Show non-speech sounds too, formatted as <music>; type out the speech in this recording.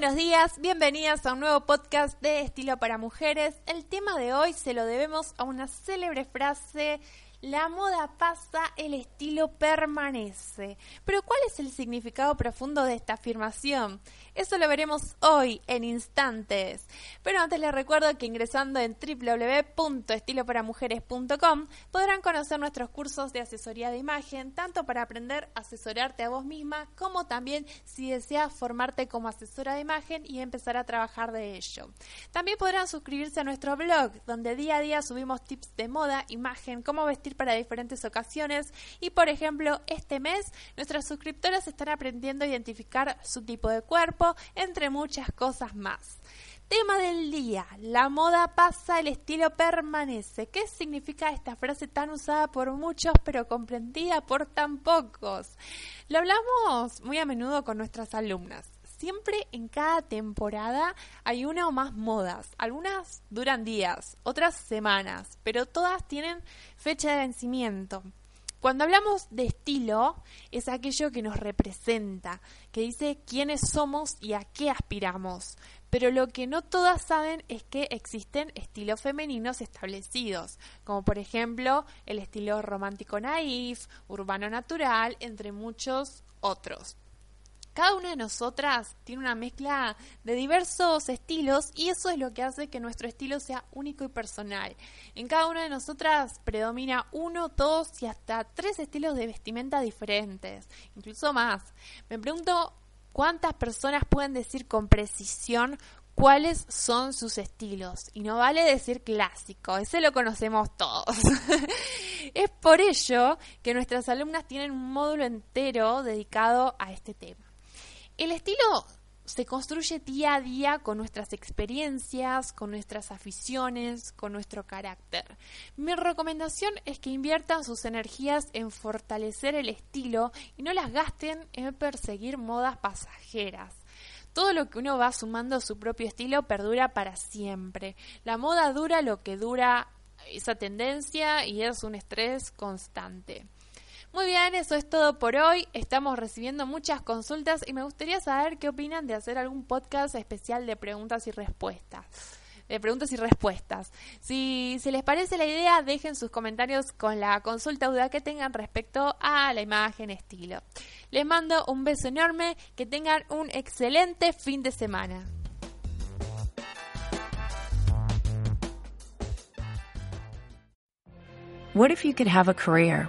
buenos días, bienvenidas a un nuevo podcast de Estilo para Mujeres. El tema de hoy se lo debemos a una célebre frase la moda pasa, el estilo permanece. Pero ¿cuál es el significado profundo de esta afirmación? Eso lo veremos hoy en instantes. Pero antes les recuerdo que ingresando en www.estiloparamujeres.com podrán conocer nuestros cursos de asesoría de imagen, tanto para aprender a asesorarte a vos misma, como también si deseas formarte como asesora de imagen y empezar a trabajar de ello. También podrán suscribirse a nuestro blog, donde día a día subimos tips de moda, imagen, cómo vestir para diferentes ocasiones y por ejemplo este mes nuestras suscriptoras están aprendiendo a identificar su tipo de cuerpo entre muchas cosas más. Tema del día, la moda pasa, el estilo permanece. ¿Qué significa esta frase tan usada por muchos pero comprendida por tan pocos? Lo hablamos muy a menudo con nuestras alumnas siempre en cada temporada hay una o más modas. Algunas duran días, otras semanas, pero todas tienen fecha de vencimiento. Cuando hablamos de estilo, es aquello que nos representa, que dice quiénes somos y a qué aspiramos. Pero lo que no todas saben es que existen estilos femeninos establecidos, como por ejemplo el estilo romántico naif, urbano natural, entre muchos otros. Cada una de nosotras tiene una mezcla de diversos estilos y eso es lo que hace que nuestro estilo sea único y personal. En cada una de nosotras predomina uno, dos y hasta tres estilos de vestimenta diferentes, incluso más. Me pregunto cuántas personas pueden decir con precisión cuáles son sus estilos. Y no vale decir clásico, ese lo conocemos todos. <laughs> es por ello que nuestras alumnas tienen un módulo entero dedicado a este tema. El estilo se construye día a día con nuestras experiencias, con nuestras aficiones, con nuestro carácter. Mi recomendación es que inviertan sus energías en fortalecer el estilo y no las gasten en perseguir modas pasajeras. Todo lo que uno va sumando a su propio estilo perdura para siempre. La moda dura lo que dura esa tendencia y es un estrés constante. Muy bien, eso es todo por hoy. Estamos recibiendo muchas consultas y me gustaría saber qué opinan de hacer algún podcast especial de preguntas y respuestas. De preguntas y respuestas. Si se les parece la idea, dejen sus comentarios con la consulta duda que tengan respecto a la imagen estilo. Les mando un beso enorme, que tengan un excelente fin de semana. What if you could have a career